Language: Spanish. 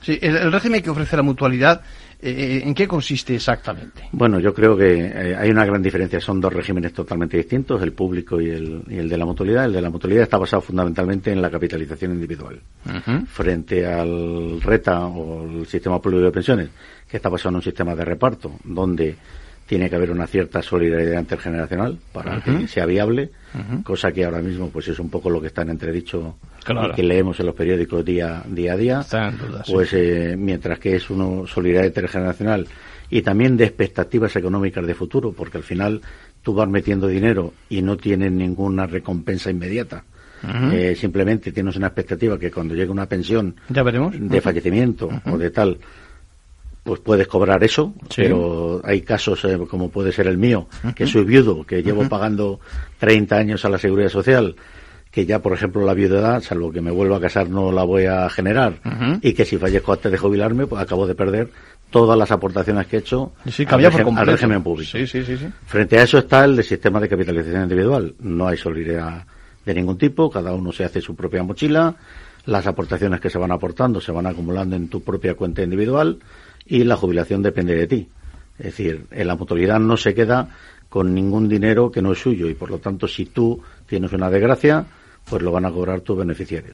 Sí, el, régimen que ofrece la mutualidad, eh, ¿en qué consiste exactamente? Bueno, yo creo que eh, hay una gran diferencia. Son dos regímenes totalmente distintos, el público y el, y el de la mutualidad. El de la mutualidad está basado fundamentalmente en la capitalización individual. Frente al RETA o el sistema público de pensiones, que está basado en un sistema de reparto, donde tiene que haber una cierta solidaridad intergeneracional para que sea viable, cosa que ahora mismo pues es un poco lo que está en entredicho y que leemos en los periódicos día, día a día. pues eh, mientras que es una solidaridad intergeneracional y también de expectativas económicas de futuro, porque al final tú vas metiendo dinero y no tienes ninguna recompensa inmediata. Eh, simplemente tienes una expectativa que cuando llegue una pensión ¿Ya veremos? de fallecimiento o de tal, pues puedes cobrar eso, pero hay casos eh, como puede ser el mío, que soy viudo, que llevo pagando 30 años a la seguridad social, que ya, por ejemplo, la viudedad, salvo que me vuelva a casar, no la voy a generar, y que si fallezco antes de jubilarme, pues acabo de perder todas las aportaciones que he hecho al, régimen público. Frente a eso está el sistema de capitalización individual. No hay solidaridad de ningún tipo, cada uno se hace su propia mochila, las aportaciones que se van aportando se van acumulando en tu propia cuenta individual, y la jubilación depende de ti. Es decir, en la mutualidad no se queda con ningún dinero que no es suyo y por lo tanto si tú tienes una desgracia, pues lo van a cobrar tus beneficiarios.